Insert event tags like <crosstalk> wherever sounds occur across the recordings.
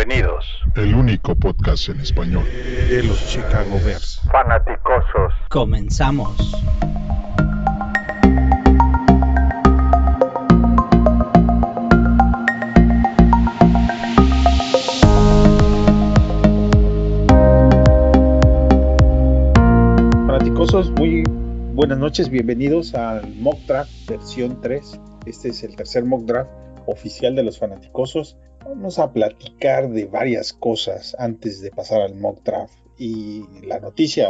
Bienvenidos. El único podcast en español de los Chicago Bears. Fanaticosos. Comenzamos. Fanaticosos, muy buenas noches, bienvenidos al Mock Draft versión 3. Este es el tercer Mock Draft oficial de los Fanaticosos. Vamos a platicar de varias cosas antes de pasar al mock draft. Y la noticia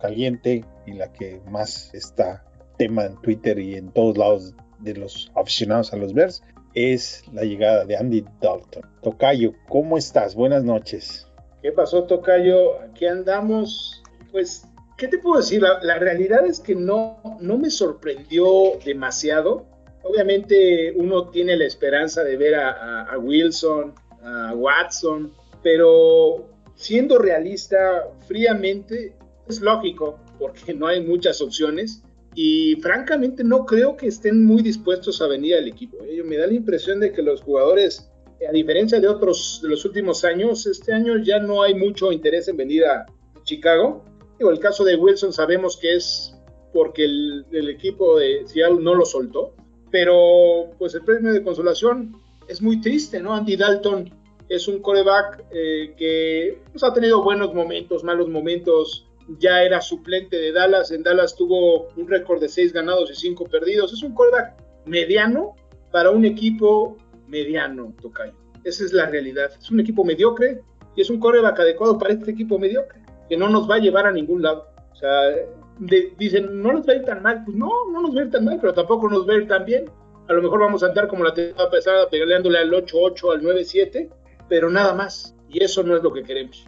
caliente y la que más está tema en Twitter y en todos lados de los aficionados a los Bears es la llegada de Andy Dalton. Tocayo, ¿cómo estás? Buenas noches. ¿Qué pasó, Tocayo? Aquí andamos. Pues, ¿qué te puedo decir? La, la realidad es que no, no me sorprendió demasiado Obviamente uno tiene la esperanza de ver a, Wilson, a Watson, pero siendo realista, fríamente, es lógico, porque no hay muchas opciones. Y francamente no creo que estén muy dispuestos a venir al equipo. ¿eh? Me da la impresión de que los jugadores, a diferencia de otros de los últimos años, este año ya no hay mucho interés en venir a Chicago. Digo, el caso de Wilson sabemos que es porque el, el equipo de Seattle no lo soltó pero pues el premio de consolación es muy triste, ¿no? Andy Dalton es un coreback eh, que pues, ha tenido buenos momentos, malos momentos, ya era suplente de Dallas, en Dallas tuvo un récord de seis ganados y cinco perdidos, es un coreback mediano para un equipo mediano, Tocayo. Esa es la realidad, es un equipo mediocre y es un coreback adecuado para este equipo mediocre, que no nos va a llevar a ningún lado. O sea, dicen, no nos va a ir tan mal. Pues no, no nos va a ir tan mal, pero tampoco nos va a ir tan bien. A lo mejor vamos a andar como la temporada pasada, peleándole al 8-8, al 9-7, pero nada más. Y eso no es lo que queremos.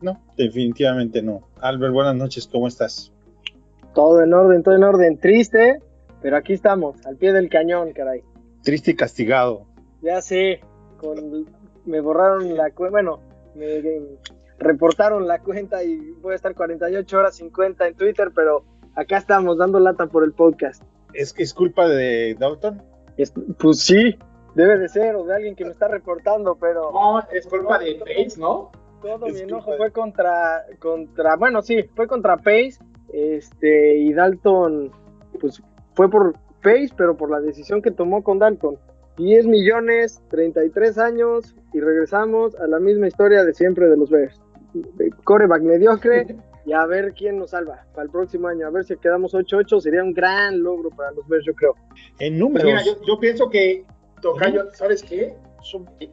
No, definitivamente no. Albert, buenas noches, ¿cómo estás? Todo en orden, todo en orden. Triste, pero aquí estamos, al pie del cañón, caray. Triste y castigado. Ya sé, con, me borraron la bueno, me, reportaron la cuenta y voy a estar 48 horas 50 en Twitter, pero acá estamos dando lata por el podcast. ¿Es que es culpa de Dalton? pues sí, debe de ser, o de alguien que me está reportando, pero... No, es culpa de Pace, ¿no? Todo mi enojo fue contra, contra, bueno, sí, fue contra Pace, este, y Dalton, pues fue por Pace, pero por la decisión que tomó con Dalton. 10 millones, 33 años, y regresamos a la misma historia de siempre de los Bears coreback mediocre y a ver quién nos salva para el próximo año. A ver si quedamos 8-8, sería un gran logro para los Bears, yo creo. En números. yo, pienso que, Tocayo, ¿sabes qué?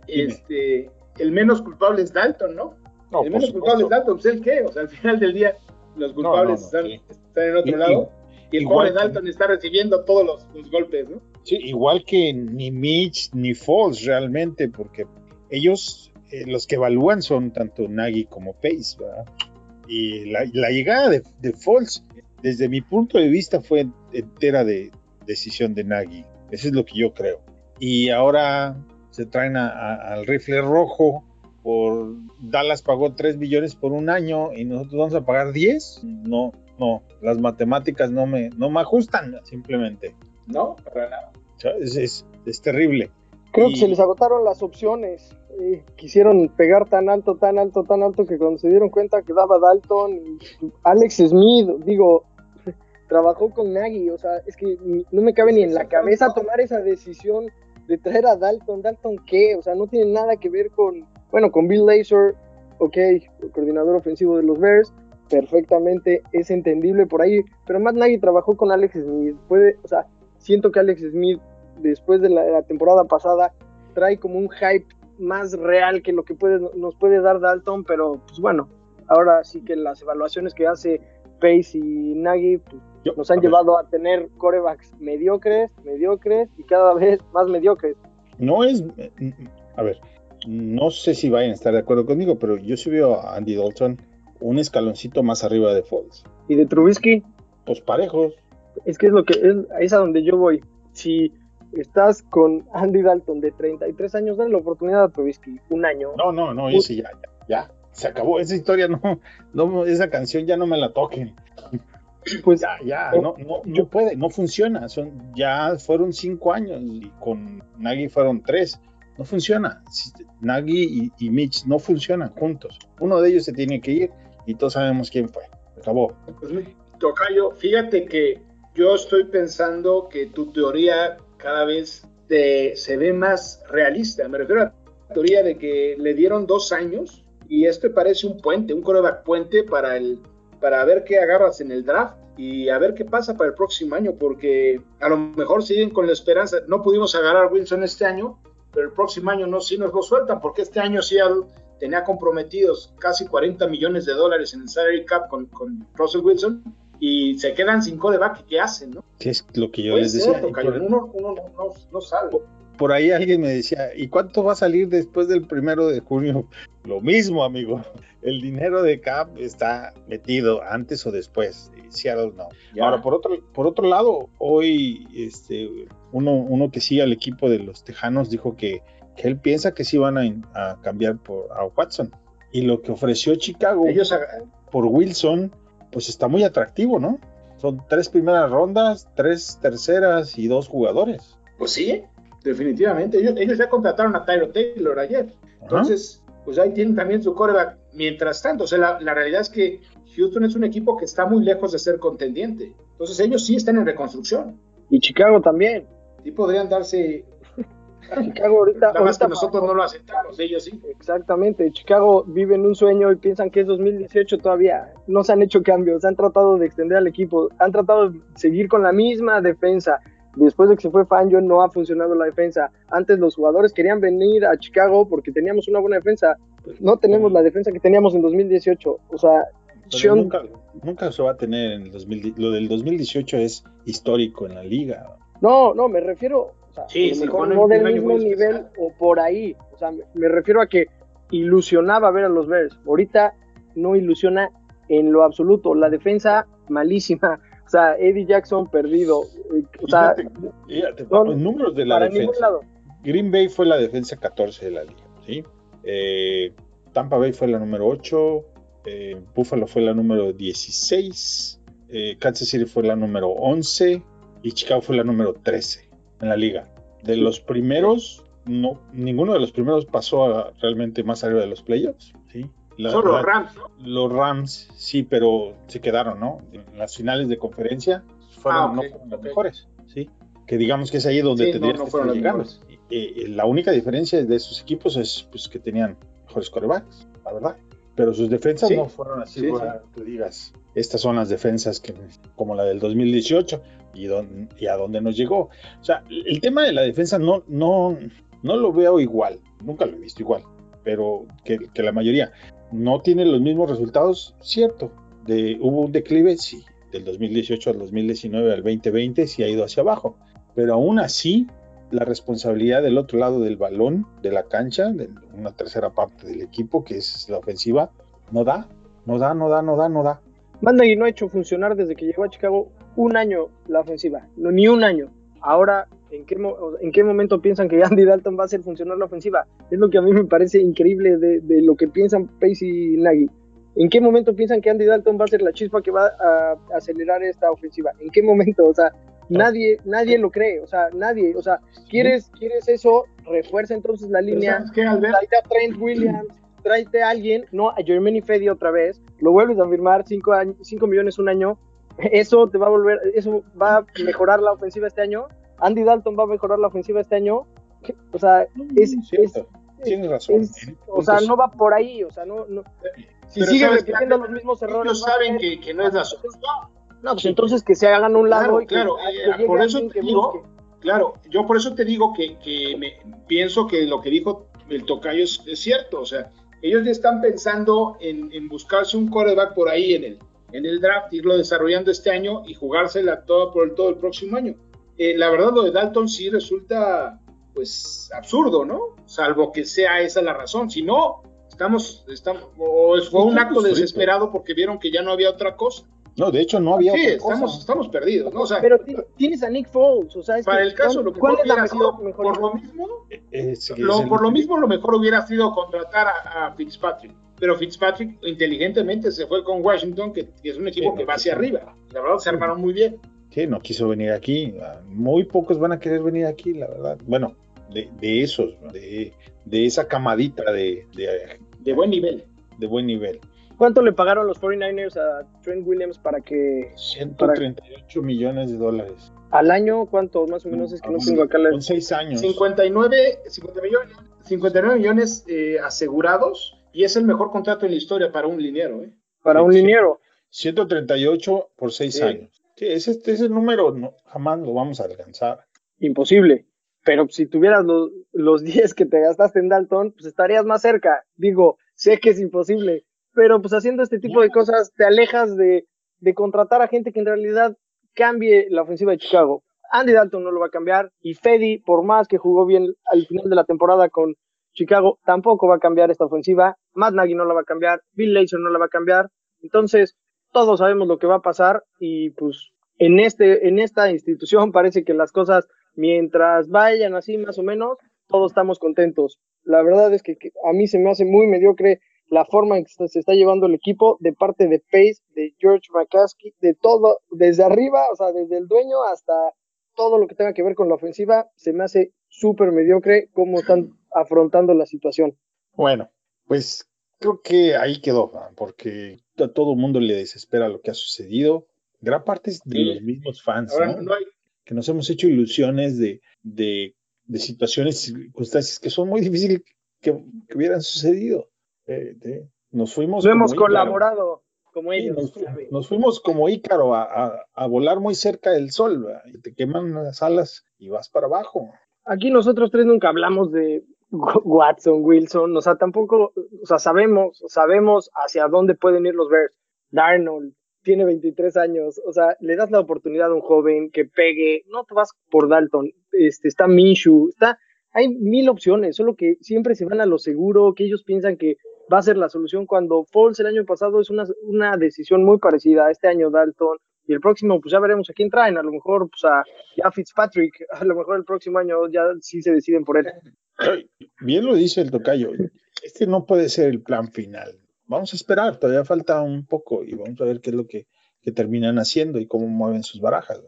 Este, el menos culpable es Dalton, ¿no? el menos culpable es Dalton, ¿pues el qué? O sea, al final del día, los culpables están, en otro lado. Y el pobre Dalton está recibiendo todos los, golpes, ¿no? Sí, igual que ni Mitch ni Foles realmente, porque ellos eh, los que evalúan son tanto Nagy como Pace, ¿verdad? Y la, llegada de, de Foles, desde mi punto de vista, fue entera de decisión de Nagy. Eso es lo que yo creo. Y ahora se traen al rifle rojo. Por Dallas pagó 3 millones por un año y nosotros vamos a pagar 10. No, no, las matemáticas no me, no me ajustan simplemente. No, para nada. Es, es terrible. Creo que se les agotaron las opciones. quisieron pegar tan alto, tan alto, tan alto que cuando se dieron cuenta que daba Dalton, Alex Smith, digo, trabajó con Nagy, o sea, es que no me cabe ni en la cabeza tomar esa decisión de traer a Dalton. ¿Dalton qué? O sea, no tiene nada que ver con, bueno, con Bill Lazor, ok, el coordinador ofensivo de los Bears, perfectamente es entendible por ahí, pero Matt Nagy trabajó con Alex Smith, puede, o sea, siento que Alex Smith después de la, temporada pasada trae como un hype más real que lo que puede, nos puede dar Dalton, pero pues bueno, ahora sí que las evaluaciones que hace Pace y Nagy pues, nos han llevado a tener corebacks mediocres, mediocres y cada vez más mediocres. No es, a ver, no sé si vayan a estar de acuerdo conmigo, pero yo sí veo a Andy Dalton un escaloncito más arriba de Foles. ¿Y de Trubisky? Pues parejos. Es que es lo que es, es a donde yo voy. Si estás con Andy Dalton de 33 años, dale la oportunidad a Trubisky, un año. No, no, no, ese ya, ya, ya, se acabó esa historia, no, no, esa canción ya no me la toquen. Pues ya, ya, no, no, no puede, no funciona, son, ya fueron cinco años y con Nagy fueron tres. no funciona. Nagy y, y Mitch no funcionan juntos. Uno de ellos se tiene que ir y todos sabemos quién fue. Acabó. Pues, Tocayo, fíjate que yo estoy pensando que tu teoría cada vez te- se ve más realista. Me refiero a la teoría de que le dieron dos años y esto parece un puente, un coreback puente para, el, para ver qué agarras en el draft y a ver qué pasa para el próximo año, porque a lo mejor siguen con la esperanza. No pudimos agarrar a Wilson este año, pero el próximo año no, sí nos lo sueltan, porque este año Seattle tenía comprometidos casi 40 millones de dólares en el salary cap con, con Russell Wilson y se quedan sin coreback. ¿Qué hacen? No? Que es lo que yo les decía. Por, uno, uno no, no, sabe. por ahí alguien me decía, ¿y cuánto va a salir después del primero de junio? <laughs> Lo mismo, amigo. El dinero de Cap está metido antes o después. Seattle no. Ya. Ahora, por otro, por otro lado, hoy este, uno, uno que sigue al equipo de los Tejanos dijo que, que él piensa que sí van a, a cambiar por, a Watson. Y lo que ofreció Chicago Ellos por Wilson, pues está muy atractivo, ¿no? Son tres primeras rondas, tres terceras y dos jugadores. Pues sí, definitivamente. Ellos, ellos ya contrataron a Tyro Taylor ayer. Ajá. Entonces, pues ahí tienen también su coreback. Mientras tanto, o sea, la, la realidad es que Houston es un equipo que está muy lejos de ser contendiente. Entonces, ellos sí están en reconstrucción. Y Chicago también. Sí podrían darse. Chicago ahorita. Nada más que nosotros no lo aceptamos, ellos sí. Exactamente, Chicago vive en un sueño y piensan que es 2018 todavía. No se han hecho cambios, han tratado de extender al equipo, han tratado de seguir con la misma defensa. Después de que se fue Fangio no ha funcionado la defensa. Antes los jugadores querían venir a Chicago porque teníamos una buena defensa. No tenemos la defensa que teníamos en 2018. O sea, Sean- nunca, nunca se va a tener en el 2000. Lo del 2018 es histórico en la liga. no, no, me refiero, o sea, Sí, a lo sí, mejor ponen no del mismo nivel especial. o por ahí. O sea, me, refiero a que ilusionaba ver a los Bears. Ahorita no ilusiona en lo absoluto. La defensa malísima. O sea, Eddie Jackson perdido. O sea, Fíjate, fíjate, no, los números de la defensa. lado. Green Bay fue la defensa 14 de la liga, ¿sí? Eh, Tampa Bay fue la número 8, eh, Buffalo fue la número 16, eh, Kansas City fue la número 11 y Chicago fue la número 13 en la liga. De los primeros, no, ninguno de los primeros pasó a realmente más arriba de los playoffs, ¿sí? La- Son los Rams, ¿no? los Rams sí, pero se quedaron, ¿no? En las finales de conferencia fueron, Ah, no fueron ok. mejores, ¿sí? Que digamos que es ahí donde Sí, no, tendrías no que estar llegando. La única diferencia de sus equipos es pues, que tenían mejores corebacks, la verdad. Pero sus defensas Sí, no fueron así, sí, para que digas, estas son las defensas que, como la del 2018 y, don- y a dónde nos llegó. O sea, el tema de la defensa no, no, no lo veo igual, nunca lo he visto igual, pero que, que la mayoría no tiene los mismos resultados, cierto. De, hubo un declive, sí, del 2018 al 2019 al 2020 sí ha ido hacia abajo, pero aún así la responsabilidad del otro lado del balón, de la cancha, de una tercera parte del equipo, que es la ofensiva, no da, no da, no da, no da, no da. Manda no ha hecho funcionar desde que llegó a Chicago un año la ofensiva, no, ni un año. Ahora, ¿en qué, mo- ¿en qué momento piensan que Andy Dalton va a hacer funcionar la ofensiva? Es lo que a mí me parece increíble de, de lo que piensan Pace y Nagy. ¿En qué momento piensan que Andy Dalton va a ser la chispa que va a, acelerar esta ofensiva? ¿En qué momento? O sea, nadie, nadie lo cree, o sea, nadie, o sea, ¿quieres, quieres eso? Refuerza entonces la línea, ¿Sabes qué, Albert? Trent Williams, tráete a alguien, no a Jermaine Fedi otra vez, lo vuelves a firmar 5 millones un año, <laughs> eso te va a volver, eso va a mejorar la ofensiva este año, Andy Dalton va a mejorar la ofensiva este año, o sea, es, es, Cierto, tienes razón. es- o sea, no va por ahí, o sea, no, no. Si Pero sigue repitiendo los mismos errores, Ellos saben que, que no es la solución. no, pues entonces que se hagan un lado Claro, y que, claro, que eh, por eso te digo, busque. Claro, yo por eso te digo que, que me, pienso que lo que dijo el tocayo es, es cierto. O sea, ellos ya están pensando en, en buscarse un quarterback por ahí en el, en el draft, irlo desarrollando este año y jugársela toda por el todo el próximo año. Eh, la verdad, lo de Dalton sí resulta pues absurdo, ¿no? Salvo que sea esa la razón. Si no, estamos, estamos o fue un acto desesperado porque vieron que ya no había otra cosa. No, de hecho no había Sí, otra estamos, cosa. estamos perdidos, ¿no? O sea, Pero ti- tienes a Nick Foles, o sea, es para que el caso, ¿cuál- lo que ¿cuál es la hubiera mejor, sido, mejor por lo mismo, Es- es lo- el- por lo mismo, lo mejor hubiera sido contratar a, a Fitzpatrick. Pero Fitzpatrick inteligentemente se fue con Washington, que, que es un equipo Sí, que no, va hacia sí. arriba. La verdad se armaron muy bien. Sí, no quiso venir aquí. Muy pocos van a querer venir aquí, la verdad. Bueno, de, de esos, de, de esa camadita de, de, De buen nivel. de buen nivel. ¿Cuánto le pagaron los 49ers a Trent Williams para que 138 millones de dólares. al año, cuánto más o menos es que no tengo acá la... Con seis años. 59, 50 millones, 59 millones eh, asegurados y es el mejor contrato en la historia para un liniero. ¿eh? para un Sí, liniero? 138 por seis Sí. años. Sí, ese, ese número no, jamás lo vamos a alcanzar. Imposible. Pero si tuvieras los, los 10 que te gastaste en Dalton, pues estarías más cerca. Digo, sé que es imposible, pero pues haciendo este tipo de cosas te alejas de, de contratar a gente que en realidad cambie la ofensiva de Chicago. Andy Dalton no lo va a cambiar y Fedi, por más que jugó bien al final de la temporada con Chicago, tampoco va a cambiar esta ofensiva. Matt Nagy no la va a cambiar, Bill Lazor no la va a cambiar. Entonces, todos sabemos lo que va a pasar y pues en este en esta institución <laughs> parece que las cosas mientras vayan así más o menos todos estamos contentos. La verdad es que, que a mí se me hace muy mediocre la forma en que se está llevando el equipo de parte de Pace, de George McCaskey, de todo, desde arriba, o sea, desde el dueño hasta todo lo que tenga que ver con la ofensiva, se me hace súper mediocre cómo están afrontando la situación. Bueno, pues creo que ahí quedó, porque a todo el mundo le desespera lo que ha sucedido. Gran parte es de Sí. los mismos fans, Ahora ¿no? no hay, que nos hemos hecho ilusiones de, de, de situaciones y circunstancias que son muy difíciles que, que hubieran sucedido. Eh, de- nos fuimos No hemos Ícaro. colaborado como Sí, ellos. nos, nos fuimos como Ícaro a, a- a volar muy cerca del sol, ¿verdad? y te queman las alas y vas para abajo. Aquí nosotros tres nunca hablamos de Watson, Wilson, o sea, tampoco, o sea, sabemos, sabemos hacia dónde pueden ir los Bears. Darnold tiene 23 años, o sea, le das la oportunidad a un joven que pegue, no te vas por Dalton, este, está Minshew, está, hay mil opciones, solo que siempre se van a lo seguro, que ellos piensan que va a ser la solución cuando Foles el año pasado es una, una decisión muy parecida, este año Dalton, y el próximo, pues ya veremos a quién traen, a lo mejor, pues a ya Fitzpatrick, <laughs> a lo mejor el próximo año ya sí se deciden por él. Bien lo dice el tocayo, este no puede ser el plan final. Vamos a esperar, todavía falta un poco y vamos a ver qué es lo que, que terminan haciendo y cómo mueven sus barajas.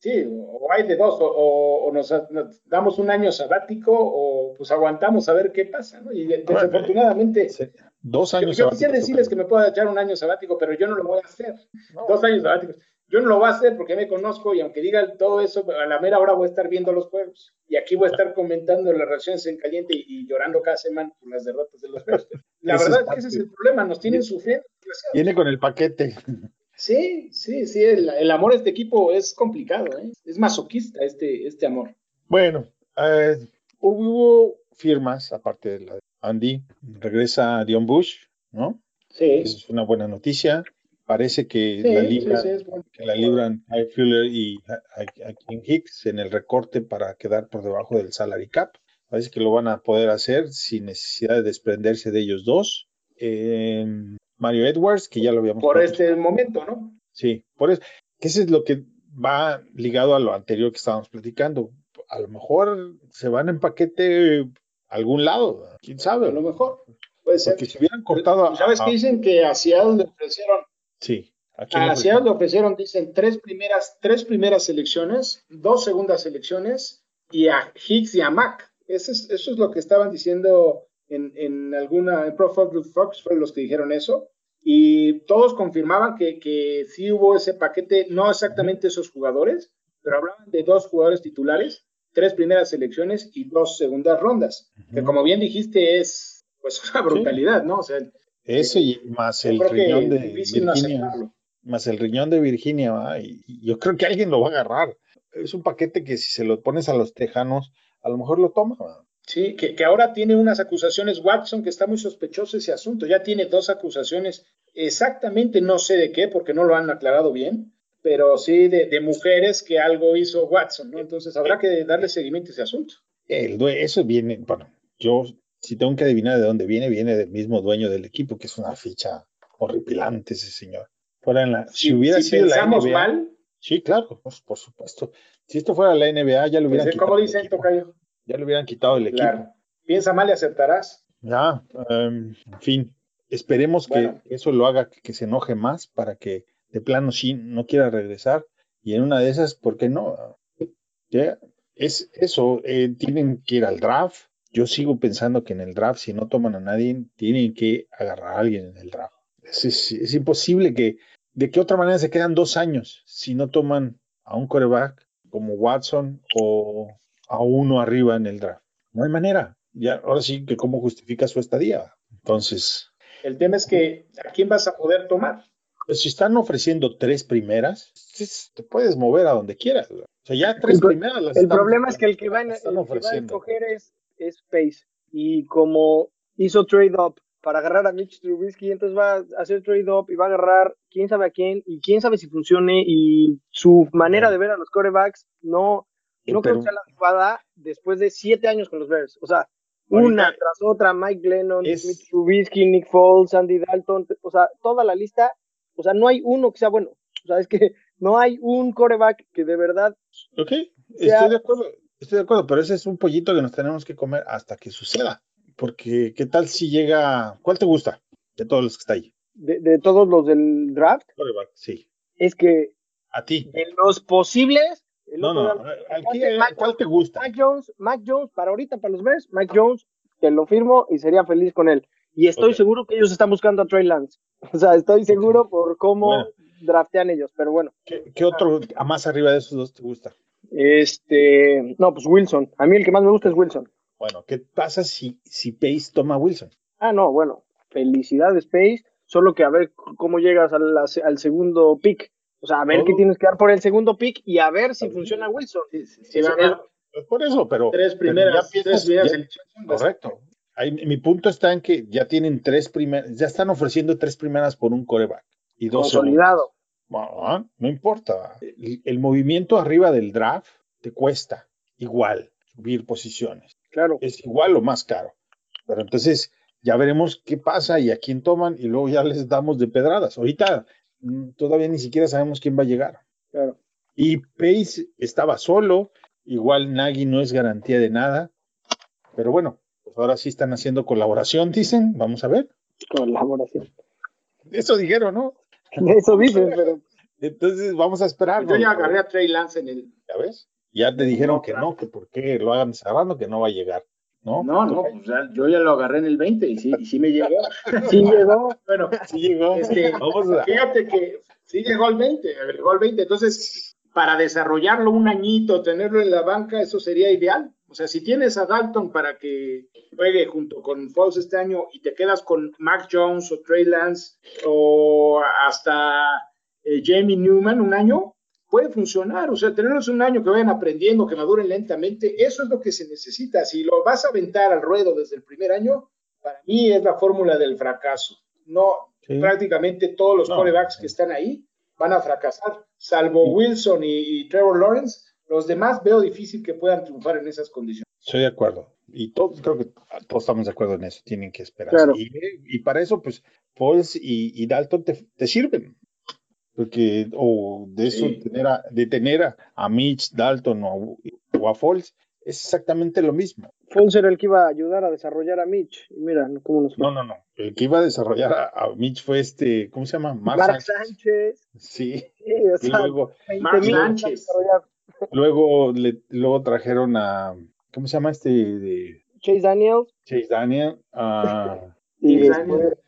Sí, o hay de dos, o, o- o nos, nos damos un año sabático o pues aguantamos a ver qué pasa, ¿no? Y desafortunadamente, Sí, Dos yo, años. yo sabáticos, quisiera decirles que me pueda echar un año sabático, pero yo no lo voy a hacer. No, Dos años sabáticos. Yo no lo voy a hacer porque me conozco y aunque diga todo eso, a la mera hora voy a estar viendo los juegos. Y aquí voy a estar comentando las reacciones en caliente y, y llorando cada semana por las derrotas de los Bears. La Ese verdad es es que ese es el problema, nos tienen sufriendo. Viene con el paquete. Sí, sí, sí, el, el amor a este equipo es complicado, ¿eh? es masoquista este, este amor. Bueno, eh, hubo firmas, aparte de la de Andy, regresa Dion Bush, ¿no? Sí, es una buena noticia. Parece que sí, la sí, libra, sí, bueno. que la libran a Fuller y a, Hicks en el recorte para quedar por debajo del salary cap. Parece que lo van a poder hacer sin necesidad de desprenderse de ellos dos. Eh, Mario Edwards, que ya lo habíamos Por platicado. este momento, ¿no? Sí, por eso, que eso es lo que va ligado a lo anterior que estábamos platicando. A lo mejor se van en paquete a algún lado, quién A sabe. lo mejor puede ser. Porque si hubieran cortado a. ¿Sabes a- qué dicen? Que a Seattle le ofrecieron, Sí, ¿a a ofrecieron? Seattle le ofrecieron, dicen, tres primeras, tres primeras selecciones, dos segundas selecciones y a Hicks y a Mac. Eso es, eso es lo que estaban diciendo en, en alguna, en Pro Fox, fueron los que dijeron eso. Y todos confirmaban que, que sí hubo ese paquete, no exactamente esos jugadores, pero hablaban de dos jugadores titulares, tres primeras selecciones y dos segundas rondas. Que como bien dijiste, es pues <laughs> una brutalidad, ¿no? O sea, Eso y más yo el riñón de no Virginia. más el riñón de Virginia. Y, yo creo que alguien lo va a agarrar. Es un paquete que si se lo pones a los tejanos, a lo mejor lo toma. ¿va? Sí, que, que ahora tiene unas acusaciones Watson, que está muy sospechoso ese asunto. Ya tiene dos acusaciones, exactamente no sé de qué, porque no lo han aclarado bien, pero sí de, de mujeres que algo hizo Watson, ¿no? Entonces habrá que darle seguimiento a ese asunto. El eso viene, bueno, yo si tengo que adivinar de dónde viene, viene del mismo dueño del equipo, que es una ficha horripilante ese señor. Fuera en la, si, Si, hubiera si sido la NBA, mal, sí, claro, pues, por supuesto. Si esto fuera la NBA, ya lo pues, hubieran quitado. como del dicen. Tocayo, Ya lo hubieran quitado del equipo. claro, piensa mal y aceptarás. Ya, em, en fin, esperemos Bueno. que eso lo haga que, que se enoje más para que de plano sí no quiera regresar y en una de esas, ¿por qué no? Ya, es eso, eh, tienen que ir al draft. Yo sigo pensando que en el draft, si no toman a nadie, tienen que agarrar a alguien en el draft. Es, es- es imposible que, de qué otra manera se quedan dos años si no toman a un coreback como Watson o a uno arriba en el draft. No hay manera. Ya, ahora sí que cómo justifica su estadía. Entonces, El tema es que ¿a quién vas a poder tomar? pues si están ofreciendo tres primeras, pues, te puedes mover a donde quieras. O sea, ya tres El primeras las El están- problema es que el que va, en, el están que va a escoger es, es Pace. Y como hizo trade up para agarrar a Mitch Trubisky, entonces va a hacer trade up y va a agarrar quién sabe a quién y quién sabe si funcione. Y su manera de ver a los corebacks no, no creo Pero- que sea la adecuada después de siete años con los Bears. O sea, Ahorita- una tras otra, Mike Glennon, Es- Mitch Trubisky, Nick Foles, Andy Dalton, o sea, toda la lista. O sea, no hay uno que sea bueno. O sea, es que <laughs> no hay un coreback que de verdad Ok, sea- estoy de acuerdo, estoy de acuerdo, pero ese es un pollito que nos tenemos que comer hasta que suceda. Porque, ¿qué tal si llega? ¿Cuál te gusta de todos los que está ahí? de, de todos los del draft Quarterback, sí. es que A ti. en los posibles, el No, no, día- aquí, Mac- ¿cuál te gusta? Mac Jones, Mac Jones, para ahorita, para los Bears, Mac Jones, te lo firmo y sería feliz con él. Y estoy seguro que ellos están buscando a Trey Lance. <laughs> O sea, estoy seguro por cómo Bueno. draftean ellos, pero bueno. ¿Qué, qué otro a más arriba de esos dos te gusta? Este, no, pues Wilson. A mí el que más me gusta es Wilson. Bueno, ¿qué pasa si, si Pace toma a Wilson? Ah, no, bueno, felicidades, Pace. Solo que a ver cómo llegas al, al segundo pick. O sea, a ver qué tienes que dar por el segundo pick y a ver si funciona Wilson. Sí, van a- Pues por eso, pero. tres pero primeras, ya tres primeras ya-. Correcto. Ahí, mi punto está en que ya tienen tres primeras, ya están ofreciendo tres primeras por un coreback. Y dos Consolidado. Ah, no importa. El, el movimiento arriba del draft te cuesta igual subir posiciones. Claro. Es igual o más caro. Pero entonces ya veremos qué pasa y a quién toman y luego ya les damos de pedradas. Ahorita todavía ni siquiera sabemos quién va a llegar. Claro. Y Pace estaba solo, igual Nagy no es garantía de nada, pero bueno, pues ahora sí están haciendo colaboración, dicen, vamos a ver. Colaboración. Eso dijeron, ¿no? <laughs> Eso dicen, pero Entonces vamos a esperar. Yo ya agarré a Trey Lance en el. ¿Ya ves? Ya te dijeron No, que claro. no, que por qué lo hagan cerrando, que no va a llegar, ¿no? No, no, pues ya- yo ya lo agarré en el 20 y sí, y sí me llegó. <laughs> sí llegó. Bueno, Sí llegó. Este, Vamos a... fíjate que sí llegó al 20, llegó al 20. Entonces, para desarrollarlo un añito, tenerlo en la banca, eso sería ideal. O sea, si tienes a Dalton para que juegue junto con Foles este año y te quedas con Mac Jones o Trey Lance o hasta eh, Jamie Newman un año, puede funcionar. O sea, tenerlos un año que vayan aprendiendo, que maduren lentamente, eso es lo que se necesita. Si lo vas a aventar al ruedo desde el primer año, para mí es la fórmula del fracaso. No, Sí. prácticamente todos los No. corebacks que están ahí van a fracasar, salvo Wilson y, y Trevor Lawrence. Los demás veo difícil que puedan triunfar en esas condiciones. Estoy de acuerdo. Y todos, creo que todos estamos de acuerdo en eso. Tienen que esperar. Claro. Y, y para eso, pues, Foles y, y Dalton te, te sirven. Porque, o de eso, Sí. tener a, de tener a, a Mitch, Dalton o, a- o a Foles, es exactamente lo mismo. Foles era el que iba a ayudar a desarrollar a Mitch. Y mira cómo nos fue. No, no, no. El que iba a desarrollar a, a Mitch fue este, ¿cómo se llama? Mark, Mark Sánchez. Sánchez. Sí. Sí, o Y sea, luego, 20 Mark mil Sánchez. luego, le, luego trajeron a, ¿cómo se llama este? De Chase Daniels. Chase Daniel, a <laughs> Y Chase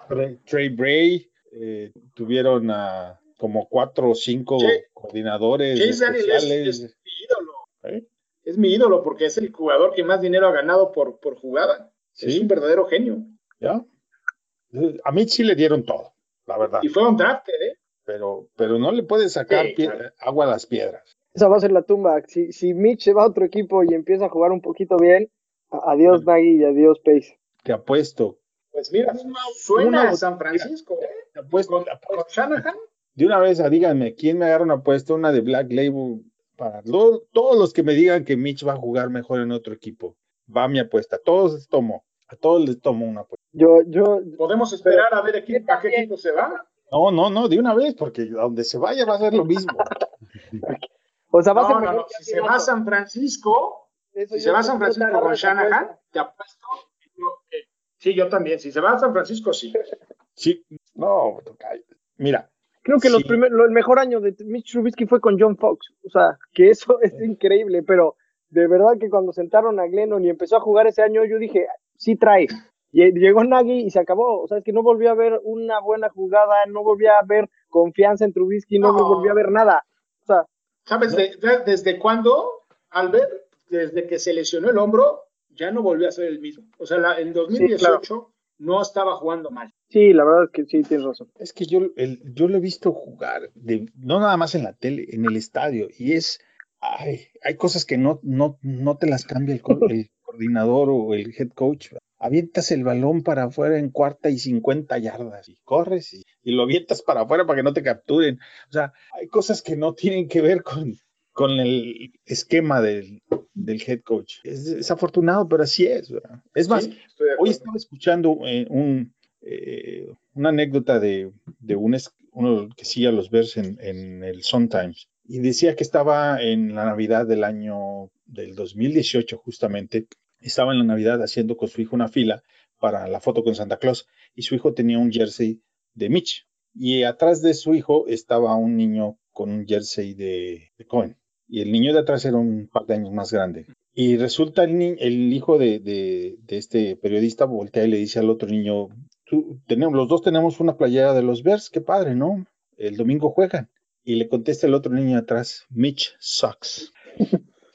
Trey, Trey Bray, eh, tuvieron a como cuatro o cinco coordinadores es, especiales. es mi ídolo. ¿eh? Es mi ídolo porque es el jugador que más dinero ha ganado por, por jugada. Es Sí, un verdadero genio. ¿ya? A Mitch sí le dieron todo, la verdad, Y fue un draft, ¿eh? pero, pero no le puedes sacar Sí, pie- claro. agua a las piedras. esa va a ser la tumba. Si, si Mitch se va a otro equipo y empieza a jugar un poquito bien, adiós Nagy y adiós Pace. Te apuesto, Pues mira, suena una- a San Francisco, ¿eh? te apuesto, Con, te con apuesto. Shanahan. De una vez, díganme, ¿quién me agarra una apuesta? Una de Black Label para lo- todos los que me digan que Mitch va a jugar mejor en otro equipo. Va mi apuesta. A todos les tomo. A todos les tomo una apuesta. Yo, yo, Podemos esperar a ver a, qué equipo se va. No, no, no, de una vez, porque a donde se vaya va a ser lo mismo. <laughs> o sea, va a ser no, no. Si se va a. San Francisco, Eso si se va a San Francisco con Shanahan, te apuesto. Sí, yo también. Si se va a San Francisco, sí. Sí, no, mira, Creo que los Sí. primer- lo- el mejor año de Mitch Trubisky fue con John Fox. O sea, que eso <laughs> es increíble, pero de verdad que cuando sentaron a Glennon y empezó a jugar ese año, yo dije, sí trae. Y llegó Nagy y se acabó. O sea, es que no volvió a ver una buena jugada, no volvió a ver confianza en Trubisky, no, No. volvió a ver nada. O sea, ¿Sabes de- de- desde cuándo, Albert? Desde que se lesionó el hombro, ya no volvió a ser el mismo. O sea, la- en 2018 no estaba jugando mal. Sí, la verdad es que sí, tienes razón. Es que yo, el- yo lo he visto jugar, de, no nada más en la tele, en el estadio, y es, ay, hay cosas que no, no, no te las cambia el, co- <laughs> el coordinador o el head coach. Avientas el balón para afuera en cuarta y 50 yardas y corres y, y lo avientas para afuera para que no te capturen. O sea, hay cosas que no tienen que ver con, con el esquema del, del head coach. Es desafortunado, pero así es. ¿verdad? Es más, Sí, Hoy estaba escuchando eh, un, eh, una anécdota de, de un uno que sigue a los Bears en, el Sun Times. Y decía que estaba en la Navidad del año del 2018 justamente, estaba en la Navidad haciendo con su hijo una fila para la foto con Santa Claus. Y su hijo tenía un jersey de Mitch. Y atrás de su hijo estaba un niño con un jersey de, de Cohen. Y el niño de atrás era un par de años más grande. Y resulta el, el hijo de- de este periodista voltea y le dice al otro niño, "Tú- tenemos, los dos tenemos una playera de los Bears, qué padre, ¿no? El domingo juegan. Y le contesta el otro niño atrás, Mitch sucks.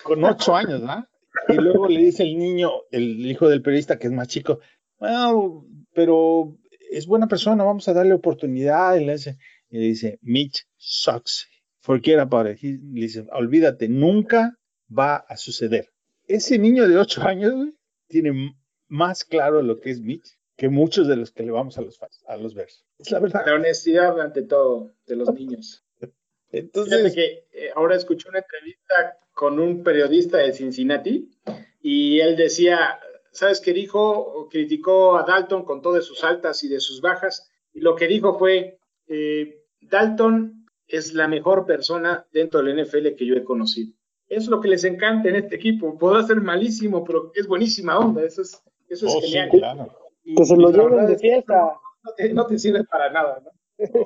Con ocho años, ¿verdad? Y luego le dice el niño, el hijo del periodista que es más chico, bueno, pero es buena persona, vamos a darle oportunidad. Y le dice, y le dice Mitch sucks. Forget about it. Le dice, olvídate, nunca va a suceder. Ese niño de ocho años tiene más claro lo que es Mitch que muchos de los que le vamos a los fans, a los Bears. Es la verdad. La honestidad ante todo de los niños. Fíjate Entonces, que eh, ahora escuché una entrevista con un periodista de Cincinnati y él decía, ¿sabes qué dijo? Criticó a Dalton con todas sus altas y de sus bajas y lo que dijo fue, eh, Dalton es la mejor persona dentro del NFL que yo he conocido. Eso es lo que les encanta en este equipo. Podrá ser malísimo, pero es buenísima onda. Eso es, eso es oh, sí, genial. claro. Que se lo lleven de fiesta. No te, no te sirve para nada, ¿no?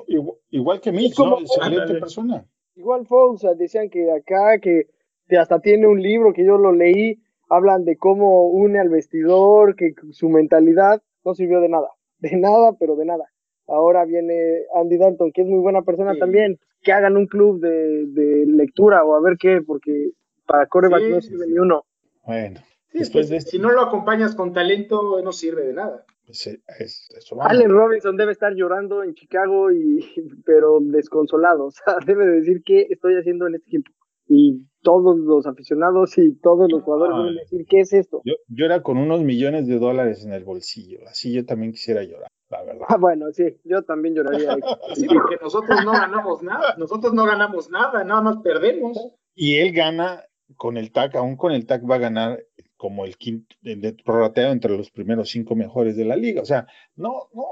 Igual, igual que Mitch, ¿no? Excelente persona. Igual sea, decían que acá, que, que hasta tiene un libro que yo lo leí, hablan de cómo une al vestidor, que su mentalidad no sirvió de nada, de nada, pero de nada. Ahora viene Andy Dalton, que es muy buena persona Sí. también, que hagan un club de, de lectura o a ver qué, porque para coreback Sí, no sirve sí. ni uno. Bueno, Sí, después es de que esto, Si no lo acompañas con talento, no sirve de nada. Pues, es- eso vamos. Allen Robinson debe estar llorando en Chicago, y, <laughs> pero desconsolado. <laughs> O sea, debe de decir qué estoy haciendo en este equipo. Y todos los aficionados y todos los jugadores Ay. deben decir qué es esto. Yo, yo era con unos millones de dólares en el bolsillo, así yo también quisiera llorar, la verdad. Ah, bueno, sí, yo también lloraría. ahí. <laughs> Sí, porque nosotros no ganamos nada. Nosotros no ganamos nada, nada más perdemos. Y él gana con el TAC, aún con el TAC va a ganar como el quinto, de, de prorrateo entre los primeros cinco mejores de la liga. O sea, no, no,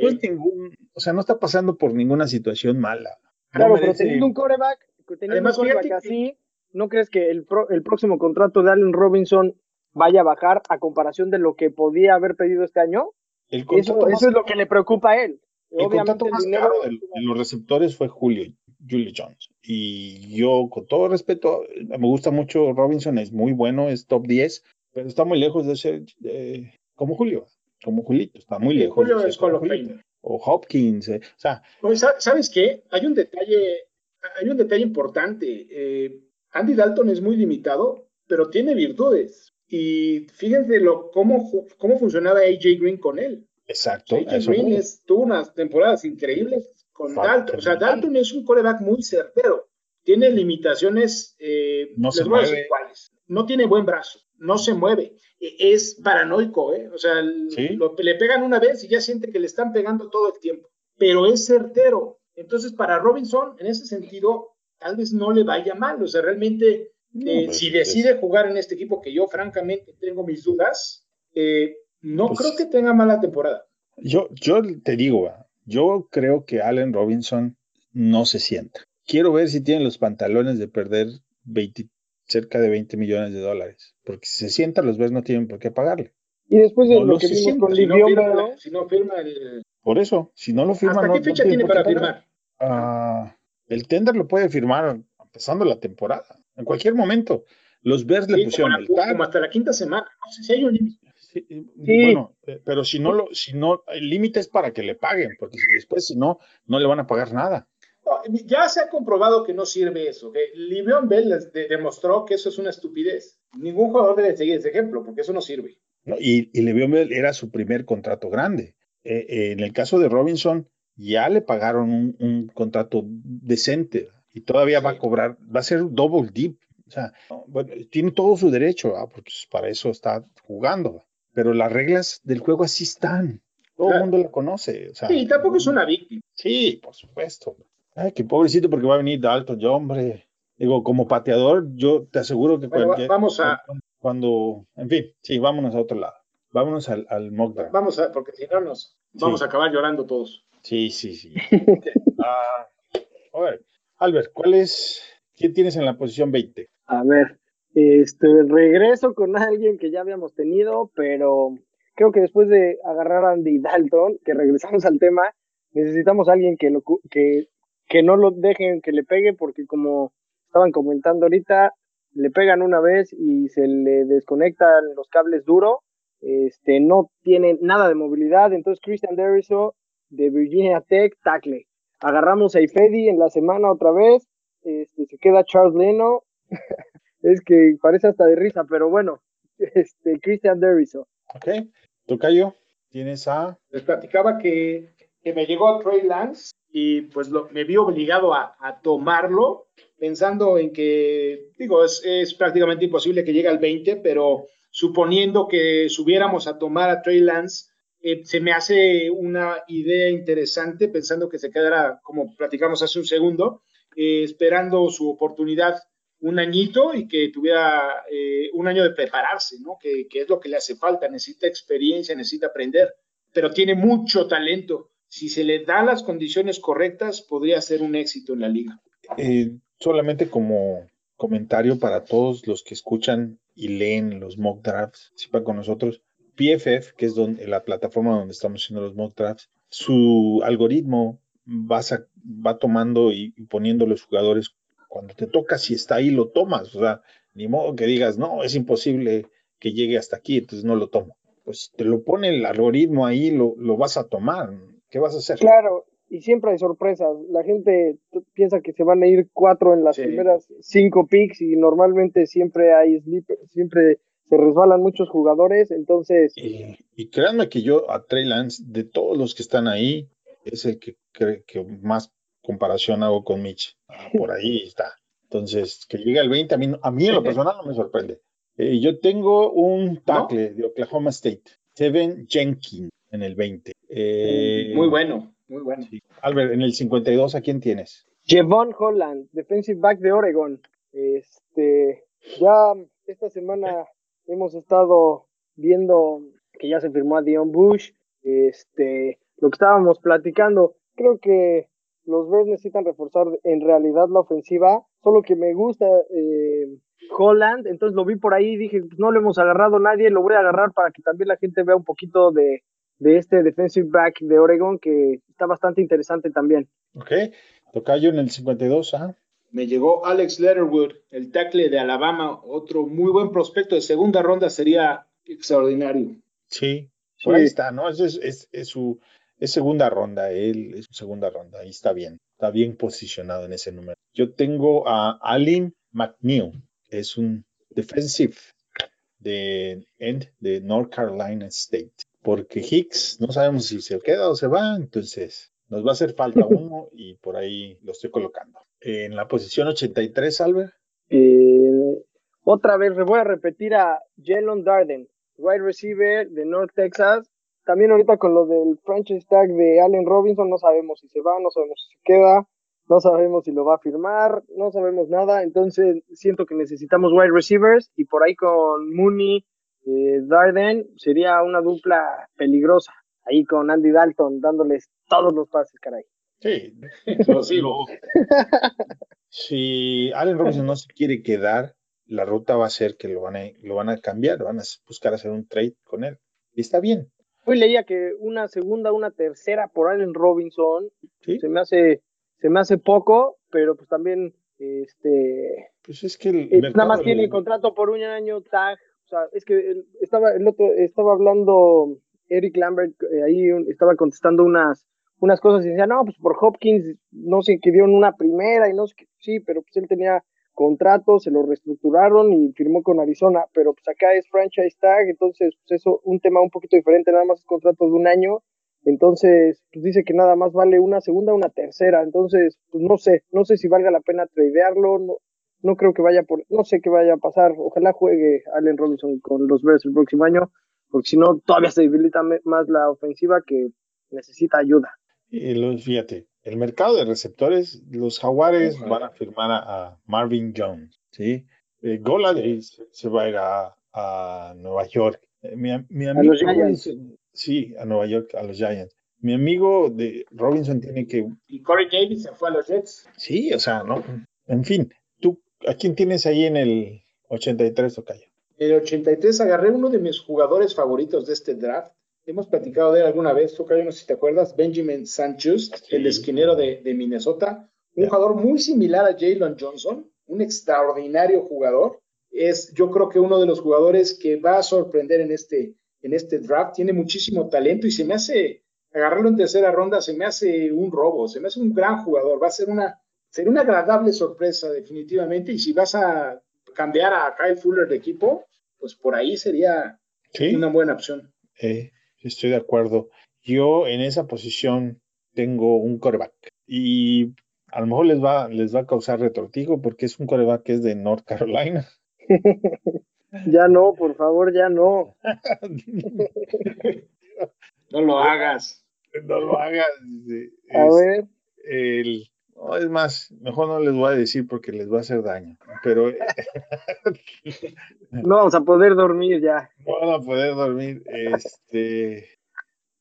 no es ningún, o sea, no está pasando por ninguna situación mala. No Claro, pero teniendo un coreback, teniendo Además, un coreback así, ¿no crees que el, pro- el próximo contrato de Allen Robinson vaya a bajar a comparación de lo que podía haber pedido este año? el Eso, eso es lo que le preocupa a él. El Obviamente contrato el más dinero. caro de, de los receptores fue Julio, Julio Jones. Y yo, con todo respeto, me gusta mucho Robinson, es muy bueno, es top 10, pero está muy lejos de ser eh, como Julio, como Julito, está muy lejos. Julio de es Julito. O Hopkins, eh, o sea, sa- ¿Sabes qué? Hay un detalle, hay un detalle importante. Eh, Andy Dalton es muy limitado, pero tiene virtudes. Y fíjense lo, cómo, cómo funcionaba AJ Green con él. exacto. AJ Green es- tuvo unas temporadas increíbles con Dalton. O sea, Dalton es un coreback muy certero. Tiene limitaciones, eh, No se mueve. cuáles. No tiene buen brazo, no se mueve. E- Es paranoico, ¿eh? O sea, el- Sí. lo- le pegan una vez y ya siente que le están pegando todo el tiempo. Pero es certero. Entonces, para Robinson, en ese sentido, tal vez no le vaya mal. O sea, realmente, No, eh, si es- decide jugar en este equipo, que yo francamente tengo mis dudas, eh, no Pues- creo que tenga mala temporada. Yo, yo te digo, yo creo que Allen Robinson no se sienta. Quiero ver si tiene los pantalones de perder 20 cerca de 20 millones de dólares. Porque si se sienta, los Bears no tienen por qué pagarle. Y después de No lo que vimos siente, con Si no, firma, Bell, si no firma el... Por eso, si no lo firma, ¿Hasta no, qué no fecha tiene para firmar? Ah, el tender lo puede firmar empezando la temporada, en cualquier momento. Los Bears le Sí, pusieron como, el hasta la quinta semana. No sé si hay un límite. Sí, Sí. Bueno, eh, pero si no lo, si no, el límite es para que le paguen, porque si después si no, no le van a pagar nada. No, ya se ha comprobado que no sirve eso. Que Livion Bell les de- demostró que eso es una estupidez. Ningún jugador debe seguir ese ejemplo, porque eso no sirve. ¿no? Y, y Bell era su primer contrato grande. Eh, eh, en el caso de Robinson, ya le pagaron un, un contrato decente y todavía va a cobrar, va a ser double dip. O sea, bueno, tiene todo su derecho, ¿verdad? porque pues, para eso está jugando. Pero las reglas del juego así están. Todo el mundo la conoce. O sea, Sí, tampoco es una víctima. Sí, por supuesto. Ay, qué pobrecito porque va a venir Dalton, yo, hombre. Digo, como pateador, yo te aseguro que Bueno, cualquier- vamos a- cuando, en fin, sí, vámonos a otro lado. Vámonos al, al mock draft. Vamos a, porque si no nos vamos Sí. a acabar llorando todos. Sí, sí, sí. <laughs> Ah, a ver, Albert, ¿cuál es, quién tienes en la posición 20? A ver, este regreso con alguien que ya habíamos tenido, pero creo que después de agarrar a Andy Dalton, que regresamos al tema, necesitamos a alguien que, lo, que, que no lo dejen que le pegue, porque como estaban comentando ahorita, le pegan una vez y se le desconectan los cables duro, este, no tiene nada de movilidad, entonces Christian Derriso de Virginia Tech, tackle. Agarramos a Ifedi en la semana otra vez, este, se queda Charles Leno, <laughs> es que parece hasta de risa, pero bueno, este, Christian Derriso. ¿Ok? Tocayo, tienes a... Les platicaba que, que me llegó Trey Lance y pues me vi obligado a, tomarlo, pensando en que, digo, es, es prácticamente imposible que llegue al 20, pero suponiendo que subiéramos a tomar a Trey Lance, eh, se me hace una idea interesante, pensando que se quedará, como platicamos hace un segundo, eh, esperando su oportunidad un añito y que tuviera eh, un año de prepararse, ¿no? Que, que es lo que le hace falta, necesita experiencia, necesita aprender, pero tiene mucho talento. Si se le dan las condiciones correctas, podría ser un éxito en la liga. Eh, solamente como comentario para todos los que escuchan y leen los mock drafts, participan con nosotros. PFF, que es donde, la plataforma donde estamos haciendo los mock drafts, su algoritmo va, va tomando y, y poniendo los jugadores cuando te toca, si está ahí, lo tomas. O sea, ni modo que digas, no, es imposible que llegue hasta aquí, entonces no lo tomo. Pues te lo pone el algoritmo ahí, lo, lo vas a tomar. ¿Qué vas a hacer? Claro, y siempre hay sorpresas. La gente piensa que se van a ir cuatro en las Sí. primeras cinco picks y normalmente siempre hay sleeper, siempre se resbalan muchos jugadores, entonces Y, y créanme que yo a Trey Lance, de todos los que están ahí, es el que, que, que más comparación hago con Mitch. Ah, Por ahí está. Entonces, que llegue al 20, a mí, no- a mí en lo personal no me sorprende. Eh, yo tengo un tackle de Oklahoma State, Steven Jenkins, en el 20. Eh, Muy bueno, muy bueno. sí. Albert, en el 52, ¿a quién tienes? Jevon Holland, defensive back de Oregon. Este, ya esta semana hemos estado viendo que ya se firmó a Dion Bush. Este, lo que estábamos platicando, creo que los Bears necesitan reforzar en realidad la ofensiva, solo que me gusta eh, Holland, entonces lo vi por ahí y dije, pues no lo hemos agarrado nadie, lo voy a agarrar para que también la gente vea un poquito de, de este defensive back de Oregon que está bastante interesante también. Ok. Tocayo en el 52, ¿ah? Me llegó Alex Letterwood, el tackle de Alabama, otro muy buen prospecto de segunda ronda, sería extraordinario. Sí, por Sí. ahí está, ¿no? Es, es, es- es su es segunda ronda, él es segunda ronda, ahí está bien, está bien posicionado en ese número. Yo tengo a Alin McNeil, que es un defensive de end de North Carolina State, porque Hicks no sabemos si se queda o se va, entonces nos va a hacer falta <laughs> uno y por ahí lo estoy colocando. En la posición 83, Albert. Eh, otra vez voy a repetir a Jalen Darden, wide receiver de North Texas. También ahorita con lo del franchise tag de Allen Robinson, no sabemos si se va, no sabemos si se queda, no sabemos si lo va a firmar, no sabemos nada. Entonces siento que necesitamos wide receivers y por ahí con Mooney, eh, Darden sería una dupla peligrosa. Ahí con Andy Dalton dándoles todos los pases, caray. Sí, <laughs> Explosivo. Si Allen Robinson no se quiere quedar, la ruta va a ser que lo van a, lo van a cambiar, van a buscar hacer un trade con él. Y está bien. Hoy leía que una segunda, una tercera por Allen Robinson ¿sí? se me hace, se me hace poco, pero pues también este Pues es que el Eh, mercado nada más tiene contrato por un año, tag. O sea, es que el- estaba el otro, estaba hablando Eric Lambert, eh, ahí estaba contestando unas, unas cosas y decía, no, pues por Hopkins, no sé, que dieron una primera y no sé qué, sí, pero pues él tenía contrato, se lo reestructuraron y firmó con Arizona, pero pues acá es franchise tag, entonces pues eso, un tema un poquito diferente, nada más es contrato de un año, entonces pues dice que nada más vale una segunda, una tercera, entonces pues no sé, no sé si valga la pena tradearlo, no, no creo que vaya por, no sé qué vaya a pasar. Ojalá juegue Allen Robinson con los Bears el próximo año, porque si no, todavía se debilita más la ofensiva que necesita ayuda. Y los, fíjate, el mercado de receptores, los Jaguares Ojalá. van a firmar a, a Marvin Jones, ¿sí? Eh, se, se va a ir a, a Nueva York. Eh, mi, am- mi amigo los Giants. Sí, a Nueva York, a los Giants. Mi amigo de Robinson tiene que, Y Corey Davis se fue a los Jets. sí, o sea, no, en fin, ¿a quién tienes ahí en el 83, Tocayo? En el 83 agarré uno de mis jugadores favoritos de este draft. Hemos platicado de él alguna vez, tú, Cayo, no sé si te acuerdas, Benjamin Sanchez, Sí. el esquinero de, de Minnesota. Un jugador muy similar a Jalen Johnson, un extraordinario jugador. Es, yo creo que uno de los jugadores que va a sorprender en este, en este draft. Tiene muchísimo talento y se me hace, agarrarlo en tercera ronda, se me hace un robo, se me hace un gran jugador. Va a ser una, ser una agradable sorpresa, definitivamente. Y si vas a cambiar a Kyle Fuller de equipo, pues por ahí sería Sí, una buena opción. eh, estoy de acuerdo. Yo en esa posición tengo un coreback y a lo mejor les va, les va a causar retortijo porque es un coreback que es de North Carolina. <laughs> Ya no, por favor, ya no. <laughs> No lo hagas. No lo hagas. A es ver, el- no, es más, mejor no les voy a decir porque les va a hacer daño. Pero <laughs> no vamos a poder dormir ya. no van a poder dormir. Este,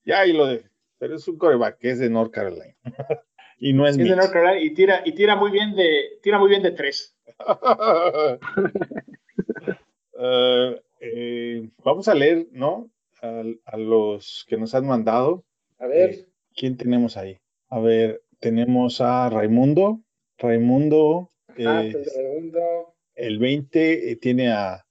ya ahí lo de, pero es un coreback que es de North Carolina. <laughs> y no es Es de. North Carolina y tira, y tira muy bien de, tira muy bien de tres. <laughs> Eh, eh, vamos a leer, ¿no? A, a los que nos han mandado. A ver, Eh, ¿Quién tenemos ahí? A ver, tenemos a Raimundo. Raimundo, ah, eh, pues, segundo. el 20 eh, tiene a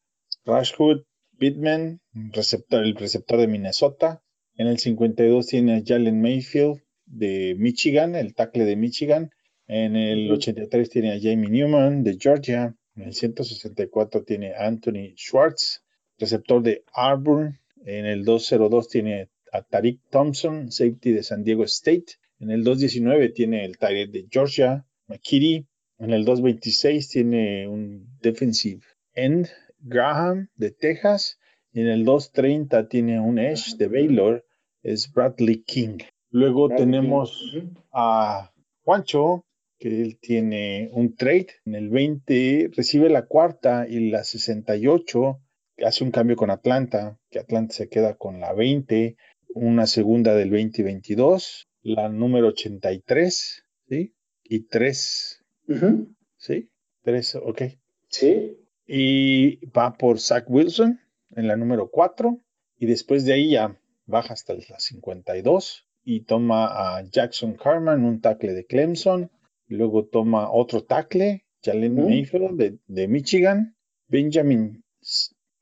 Rashwood Pittman, receptor, el receptor de Minnesota. En el 52 tiene a Jalen Mayfield de Michigan, el tackle de Michigan. En el Ujú. 83 tiene a Jamie Newman de Georgia. En el 164 tiene a Anthony Schwartz, receptor de Auburn. En el 202 tiene a Tariq Thompson, safety de San Diego State. En el 219 tiene el end de Georgia, McKitty. En el 226 tiene un defensive end, Graham de Texas. Y en el 230 tiene un edge de Baylor, es Bradley King. Luego Bradley tenemos King. A Juancho, que él tiene un trade. En el 20 recibe la cuarta y la 68. Hace un cambio con Atlanta, que Atlanta se queda con la 20. Una segunda del 2022. La número 83, ¿sí? Y 3, Ujú. ¿sí? 3, ok. Sí. Y va por Zach Wilson en la número 4. Y después de ahí ya baja hasta la 52 y toma a Jackson Carman, un tackle de Clemson. Luego toma otro tackle, Jalen. Mayfield de, de Michigan. Benjamin.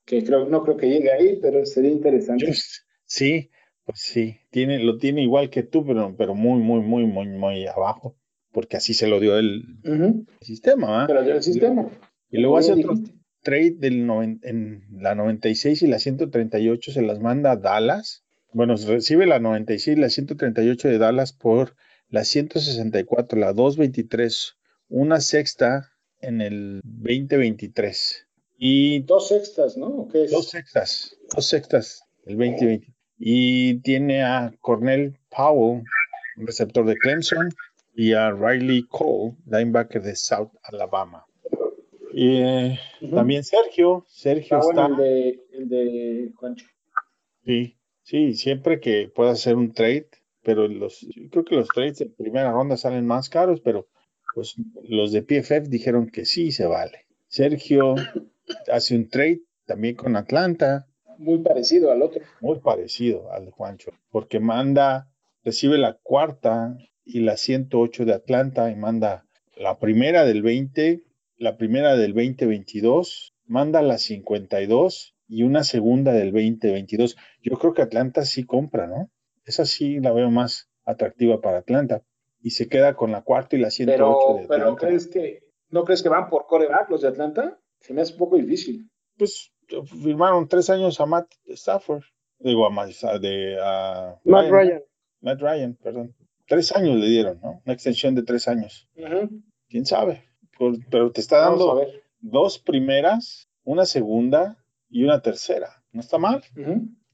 Que creo, no creo que llegue ahí, pero sería interesante. Just- Sí, pues sí, tiene, lo tiene igual que tú, pero, pero muy, muy, muy, muy, muy abajo. Porque así se lo dio el sistema. ¿ah? Pero del sistema. Y luego hace otro trade del noven- en la 96 y la 138 se las manda a Dallas. Bueno, recibe la 96 y la 138 de Dallas por la 164, la 223, una sexta en el 2023 y Dos sextas, ¿no? ¿O qué es? dos sextas, dos sextas el 2020. Y tiene a Cornell Powell, receptor de Clemson, y a Riley Cole, linebacker de South Alabama. Y eh, también Sergio, Sergio Está está, bueno el de, el de Juancho. sí, sí, siempre que pueda hacer un trade, pero los, yo creo que los trades de primera ronda salen más caros, pero pues los de PFF dijeron que sí se vale. Sergio hace un trade también con Atlanta, Muy parecido al otro. muy parecido al de Juancho, porque manda, recibe la cuarta y la 108 de Atlanta y manda la primera del 20, la primera del 2022, manda la 52 y una segunda del 2022. Yo creo que Atlanta sí compra, ¿no? Esa sí la veo más atractiva para Atlanta. Y se queda con la cuarta y la 108 Pero, de pero Atlanta. ¿crees que, ¿no crees que van por coreback los de Atlanta? Se me hace un poco difícil. Pues firmaron tres años a Matt Stafford. Digo, a Matt, a de, a Matt Ryan. Matt Ryan, perdón. Tres años le dieron, ¿no? Una extensión de tres años. ¿Quién sabe? Por- pero te está dando dos primeras, una segunda y una tercera. No está mal.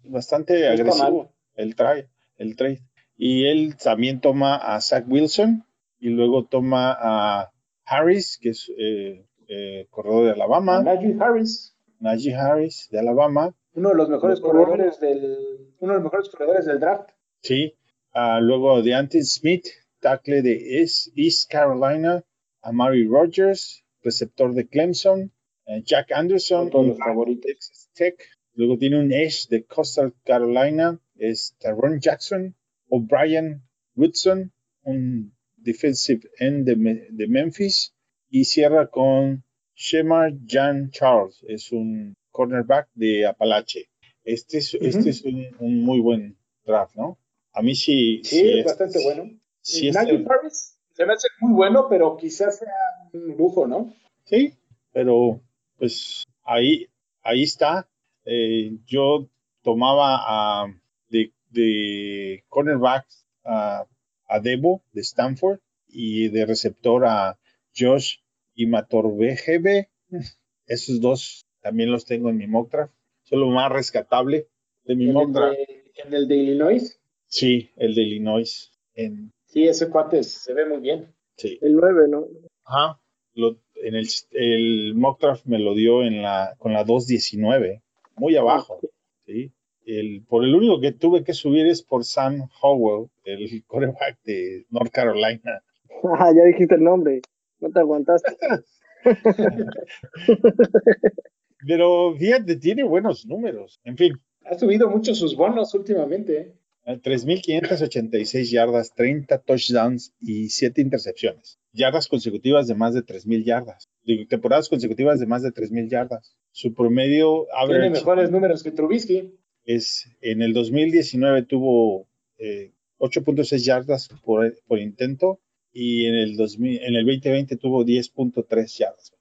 Bastante No agresivo mal. el, try, el trade. Y él también toma a Zach Wilson y luego toma a Harris, que es eh, eh, corredor de Alabama. Najee Harris, Najee Harris de Alabama. uno de los mejores Corredor. corredores del, uno de los mejores corredores del draft. Sí. Ah, luego de Anthony Smith, tackle de East, East Carolina. Amari Rogers, receptor de Clemson. eh, Jack Anderson, Son todos los favoritos. Texas Tech. Luego tiene un Edge de Coastal Carolina, es Taron Jackson. O'Brien Woodson, un defensive end de, de Memphis. Y cierra con Shemar Jan Charles, es un cornerback de Apalache. Este es, este es un, un muy buen draft, ¿no? A mí sí. Sí, sí es bastante bueno. sí es Najee el- Harris se me hace muy bueno, pero quizás sea un lujo, ¿no? Sí, pero pues ahí, ahí está. Eh, yo tomaba a, de, de cornerback a, a Debo de Stanford y de receptor a Josh Imatorbehebe. Esos dos también los tengo en mi mock draft. Son lo más rescatable de mi En mock el, draft. de, en el de Illinois. Sí, el de Illinois. En, Sí, ese cuate se ve muy bien. sí. El 9, ¿no? Ajá. Lo- en el, el mock draft me lo dio en la, con la 2.19, muy abajo. ¿sí? El, por el único que tuve que subir es por Sam Howell, el <laughs> quarterback de North Carolina. <laughs> Ah, ya dijiste el nombre. No te aguantaste. <laughs> Pero fíjate, tiene buenos números. En fin, Ha subido mucho sus bonos últimamente. ¿eh? 3.586 yardas, 30 touchdowns y 7 intercepciones. Yardas consecutivas de más de 3.000 yardas. Digo, temporadas consecutivas de más de 3.000 yardas. Su promedio Tiene average mejores números que Trubisky. es en el 2019 tuvo eh, 8.6 yardas por, por intento y en el, 2000, en el 2020 tuvo 10.3 yardas.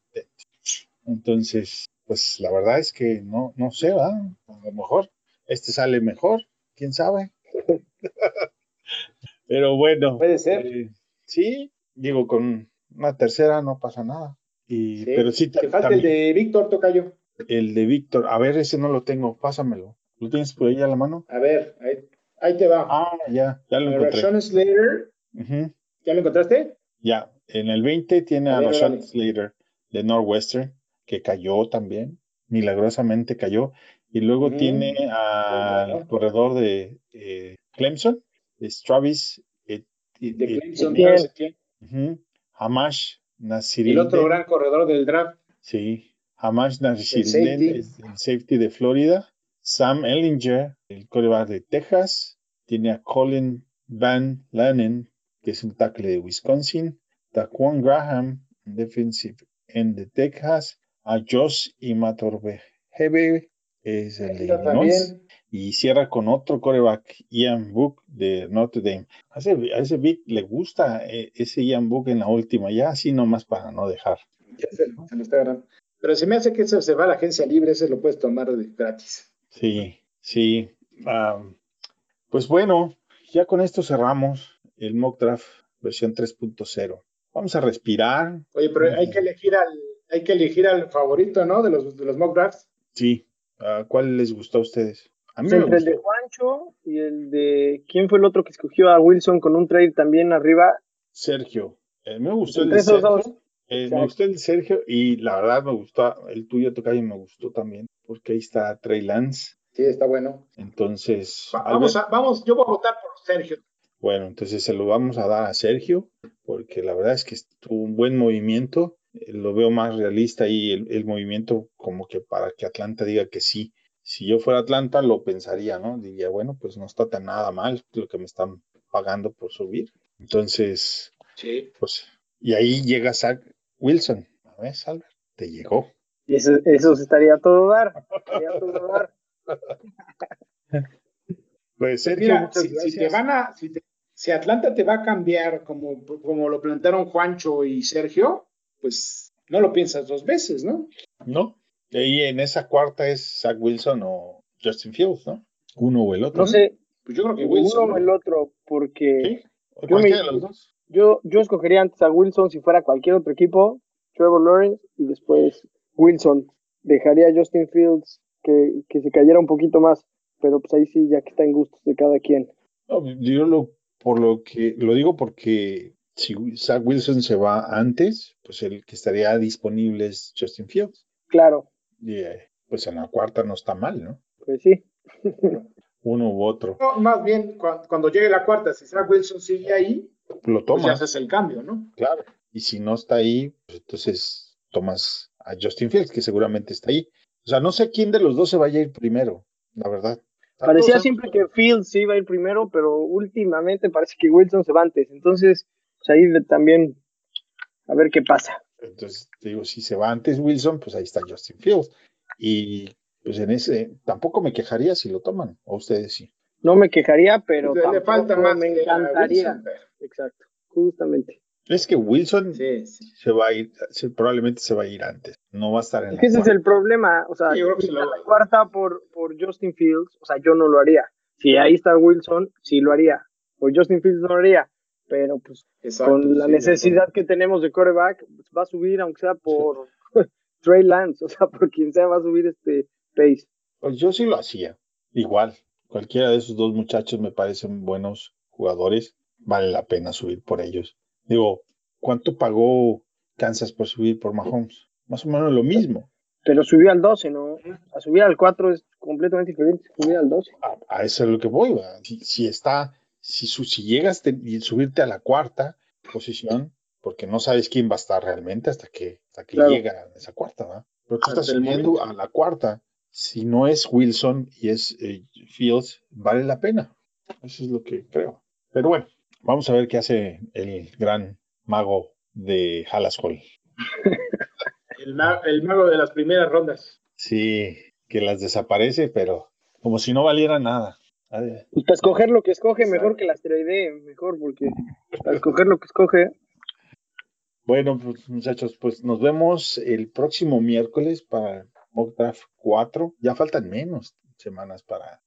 Entonces, pues la verdad es que no, no sé, ¿va? A lo mejor este sale mejor, quién sabe. <laughs> Pero bueno, Puede ser. eh, sí, digo, con una tercera no pasa nada. Y, Sí. Pero sí, Te ta- falta el de Víctor Tocayo. el de Víctor, a ver, ese no lo tengo, pásamelo. ¿Lo tienes por ahí a la mano? A ver, ahí, ahí te va. Ah, ya, ya lo encontré. Slater. Ujú, ¿Ya lo encontraste? Ya, en el 20 tiene a Rashawn órale. Slater de Northwestern, que cayó también, milagrosamente cayó. Y luego Mm, tiene al corredor de eh, Clemson, es Travis De Clemson. Travis Etienne. ujú, Hamash El Nasirildeen. otro gran corredor del draft. Sí, Hamash safety. es el safety de Florida. Sam Ellinger, el quarterback de Texas. Tiene a Colin Van Lanen, que es un tackle de Wisconsin. Taquan Graham, defensive end de Texas. A Josh Imatorbehebe, es el de Illinois. Y cierra con otro quarterback, Ian Book de Notre Dame. A ese, a ese Vic le gusta eh, ese Ian Book en la última, ya así nomás para no dejar. Ya se, se lo está ganando. Pero se me hace que eso se va a la agencia libre, ese lo puedes tomar de gratis. Sí, sí. Ah, pues bueno, ya con esto cerramos el mock draft versión 3.0. Vamos a respirar. Oye, pero hay que elegir al, hay que elegir al favorito, ¿no? De los, de los mock drafts. Sí. ¿Cuál les gustó a ustedes? A mí me Entre el de gustó. Juancho y el de. ¿Quién fue el otro que escogió a Wilson con un trade también arriba? Sergio. Eh, me gustó el de esos Sergio. dos. Eh, me gustó el de Sergio y la verdad me gustó el tuyo, Tocayo, me gustó también porque ahí está Trey Lance. Sí, está bueno. Entonces, Va- vamos, a, vamos, yo voy a votar por Sergio. Bueno, entonces se lo vamos a dar a Sergio, porque la verdad es que tuvo un buen movimiento. Eh, Lo veo más realista y el, el movimiento como que para que Atlanta diga que sí. Si yo fuera Atlanta lo pensaría, ¿no? Diría, bueno, pues no está tan nada mal lo que me están pagando por subir. Entonces, Sí. pues, y ahí llega Zach Wilson. ¿Ves, Albert? Te llegó. Y eso, eso se estaría todo dar. Estaría todo dar. <laughs> Pues Sergio, Mira, muchas si, te van a, si, te- si Atlanta te va a cambiar como, como lo plantearon Juancho y Sergio, pues no lo piensas dos veces, ¿no? ¿No? Y ahí en esa cuarta es Zach Wilson o Justin Fields, ¿no? Uno o el otro. No sé, Pues yo creo que Wilson. uno o el otro, porque ¿Sí? ¿O Yo me- de los dos? yo, yo escogería antes a Wilson si fuera cualquier otro equipo, Trevor Lawrence y después Wilson. Dejaría a Justin Fields que, que se cayera un poquito más, pero pues ahí sí, ya que está en gustos de cada quien. No, yo lo, por lo que lo digo porque si Zach Wilson se va antes, pues el que estaría disponible es Justin Fields. Claro, Y eh, pues en la cuarta no está mal, ¿no? pues sí. <laughs> Uno u otro. No, más bien, cua- cuando llegue la cuarta, si Zach Wilson sigue ahí, Lo pues ya tomas, haces el cambio, ¿no? claro. Y si no está ahí, pues entonces tomas a Justin Fields, que seguramente está ahí. O sea, no sé quién de los dos se vaya a ir primero, la verdad. Parecía siempre que Fields iba a ir primero, pero últimamente parece que Wilson se va antes. Entonces, pues ahí de- también a ver qué pasa. Entonces, te digo, si se va antes Wilson, pues ahí está Justin Fields. Y pues en ese, tampoco me quejaría si lo toman, o ustedes sí. No me quejaría, pero le, falta más me encantaría. Wilson, pero- Exacto, justamente. Es que Wilson Sí, sí. se va a ir, se- probablemente se va a ir antes, no va a estar en Es la que ese es el problema. O sea, Sí, yo creo que se lo- la cuarta por, por Justin Fields, o sea, yo no lo haría. Si ahí está Wilson, sí lo haría. Por Justin Fields no lo haría. Pero pues Exacto, con la sí, necesidad que tenemos de quarterback, pues, va a subir, aunque sea por <laughs> Trey Lance, o sea, <laughs> por quien sea, va a subir este pace. Pues yo sí lo hacía, igual. Cualquiera de esos dos muchachos me parecen buenos jugadores, vale la pena subir por ellos. Digo, ¿cuánto pagó Kansas por subir por Mahomes? Más o menos lo mismo. Pero subió al 12, ¿no? A subir al 4 es completamente diferente. Subir al 12. A, a eso es lo que voy. Si, si está, si, su- si llegas te- y subirte a la cuarta posición, porque no sabes quién va a estar realmente hasta que, hasta que Claro. llega a esa cuarta, ¿va? Pero tú Hasta estás subiendo momento. a la cuarta. Si no es Wilson y es eh, Fields, vale la pena. Eso es lo que creo. Pero bueno, vamos a ver qué hace el gran mago de Hallas Hall. El, ma- el mago de las primeras rondas. Sí, que las desaparece, pero como si no valiera nada. A ver, Pues para escoger lo que escoge, mejor que la asteroide, mejor, porque para escoger lo que escoge, Bueno, pues, muchachos, pues nos vemos el próximo miércoles para Mock Draft 4. Ya faltan menos semanas para.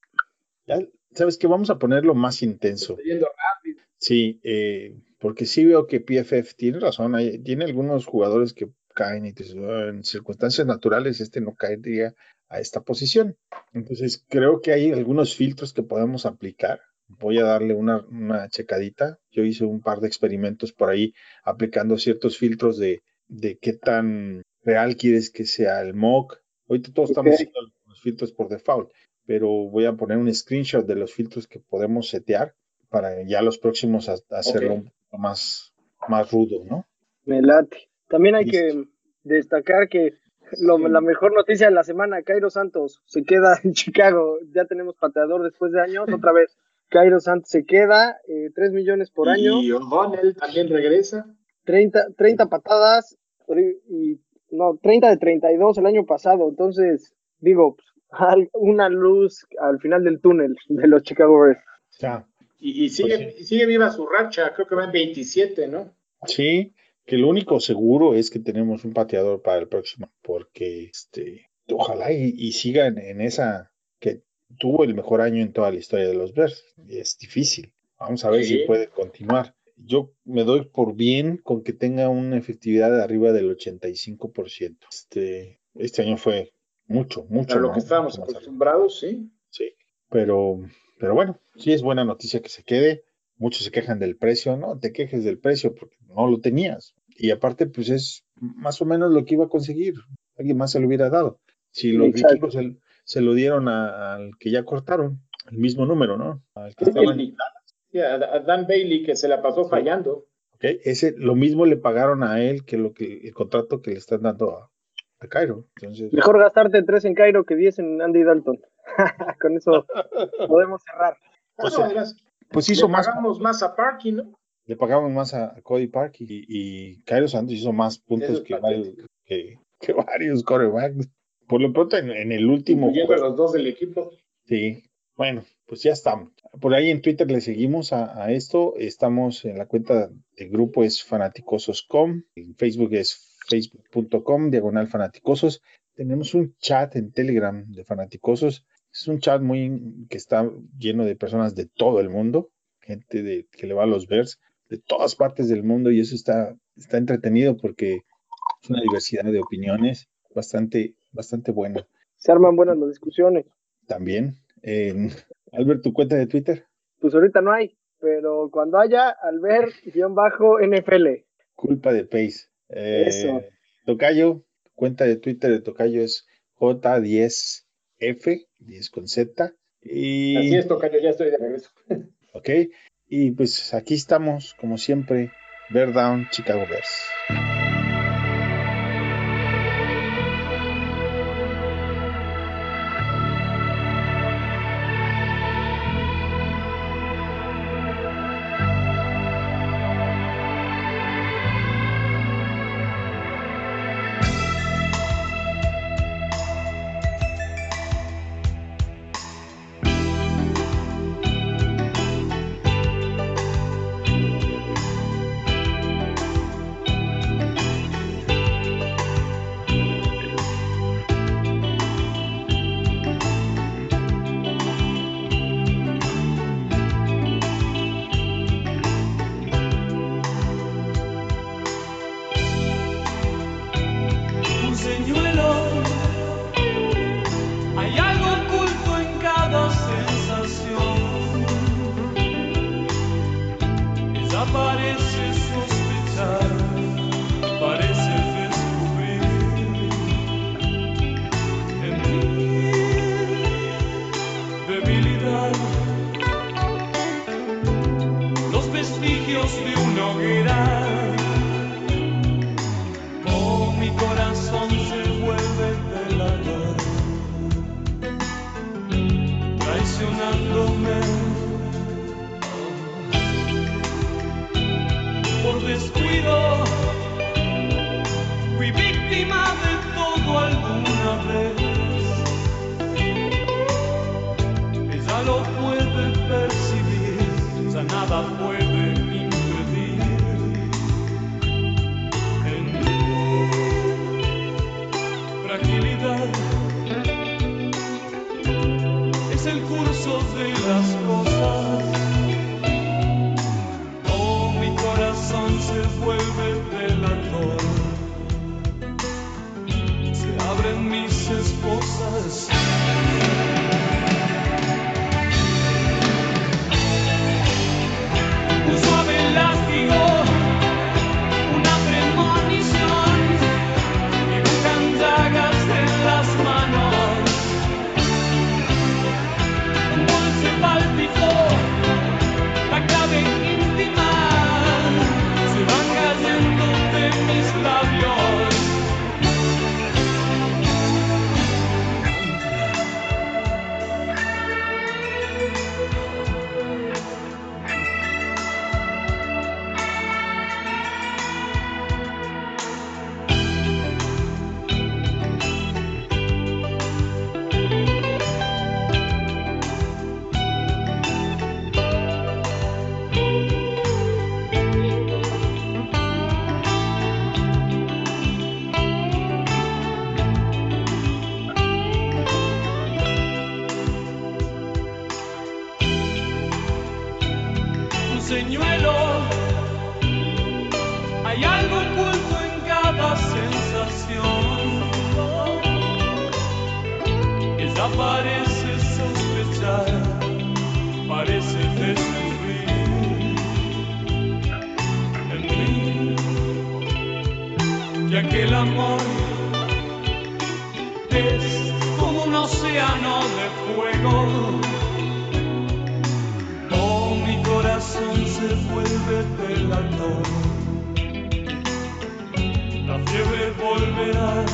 Ya, ¿Sabes qué? Vamos a ponerlo más intenso. Estoy yendo rápido. Sí, eh, porque sí veo que PFF tiene razón. hay- tiene algunos jugadores que caen y "Ah, en circunstancias naturales este no caería a esta posición. Entonces creo que hay algunos filtros que podemos aplicar. Voy a darle una, una checadita. Yo hice un par de experimentos por ahí aplicando ciertos filtros de, de qué tan real quieres que sea el mock. Ahorita todos estamos haciendo los filtros por default, pero voy a poner un screenshot de los filtros que podemos setear para ya los próximos a- hacerlo Ok. un poco más, más rudo, ¿no? me late. También hay que destacar que lo- Sí. la mejor noticia de la semana, Cairo Santos se queda <laughs> en Chicago. Ya tenemos pateador después de años, otra vez. Cairo Santos se queda, eh, 3 millones por año, Y O'Donnell también regresa. 30, 30 patadas y no, 30 de 32 el año pasado. Entonces, digo, pues, <laughs> una luz al final del túnel de los Chicago Bears. Ya, Y, y sigue, Pues sigue viva su racha. Creo que va en 27, ¿no? Sí, que lo único seguro es que tenemos un pateador para el próximo, porque este, ojalá y, y siga en, en esa que tuvo el mejor año en toda la historia de los Bears. Es difícil. Vamos a ver Sí. si puede continuar. Yo me doy por bien con que tenga una efectividad de arriba del 85%. Este, este año fue mucho, mucho. Para lo ¿no? que estábamos acostumbrados, sí. Sí, pero, pero bueno, sí es buena noticia que se quede. Muchos se quejan del precio, no te quejes del precio porque no lo tenías. Y aparte, pues es más o menos lo que iba a conseguir. Alguien más se lo hubiera dado. Si los vikingos se, se lo dieron a- al que ya cortaron, el mismo número, ¿no? Al que estaba en- Sí, a, Dan Bailey que se la pasó fallando. ok, Ese, lo mismo le pagaron a él que lo que el contrato que le están dando a, a Cairo. Entonces, Mejor gastarte 3 en Cairo que 10 en Andy Dalton. <laughs> Con eso <laughs> podemos cerrar. Pues, No, pues hizo le más. pagamos más a Parky, ¿no? le pagamos más a, Cody Park y, y Cairo Santos hizo más puntos es que, varios- que, que varios quarterbacks. Por lo pronto, en, en el último Incluyendo a los dos del equipo. Sí, bueno, pues ya estamos. Por ahí en Twitter le seguimos a, a esto. Estamos en la cuenta del grupo es fanaticosos.com. En Facebook es facebook.com, diagonal fanaticosos. Tenemos un chat en Telegram de fanaticosos. Es un chat muy que está lleno de personas de todo el mundo, gente de, que le va a los Bears de todas partes del mundo y eso está, está entretenido porque es una diversidad de opiniones bastante, bastante buena Se arman buenas las discusiones. también. Albert, tu cuenta de Twitter, Pues ahorita no hay, pero cuando haya, al ver guion bajo NFL. culpa de Pace. Eh, Eso. Tocayo, cuenta de Twitter de Tocayo es J10F, 10 con Z. Y, Así es, Tocayo, ya estoy de regreso. <laughs> Ok, y pues aquí estamos, como siempre, Bear Down, Chicago Bears. Ya que el amor es como un océano de fuego. Oh, mi corazón se vuelve delator. La fiebre volverá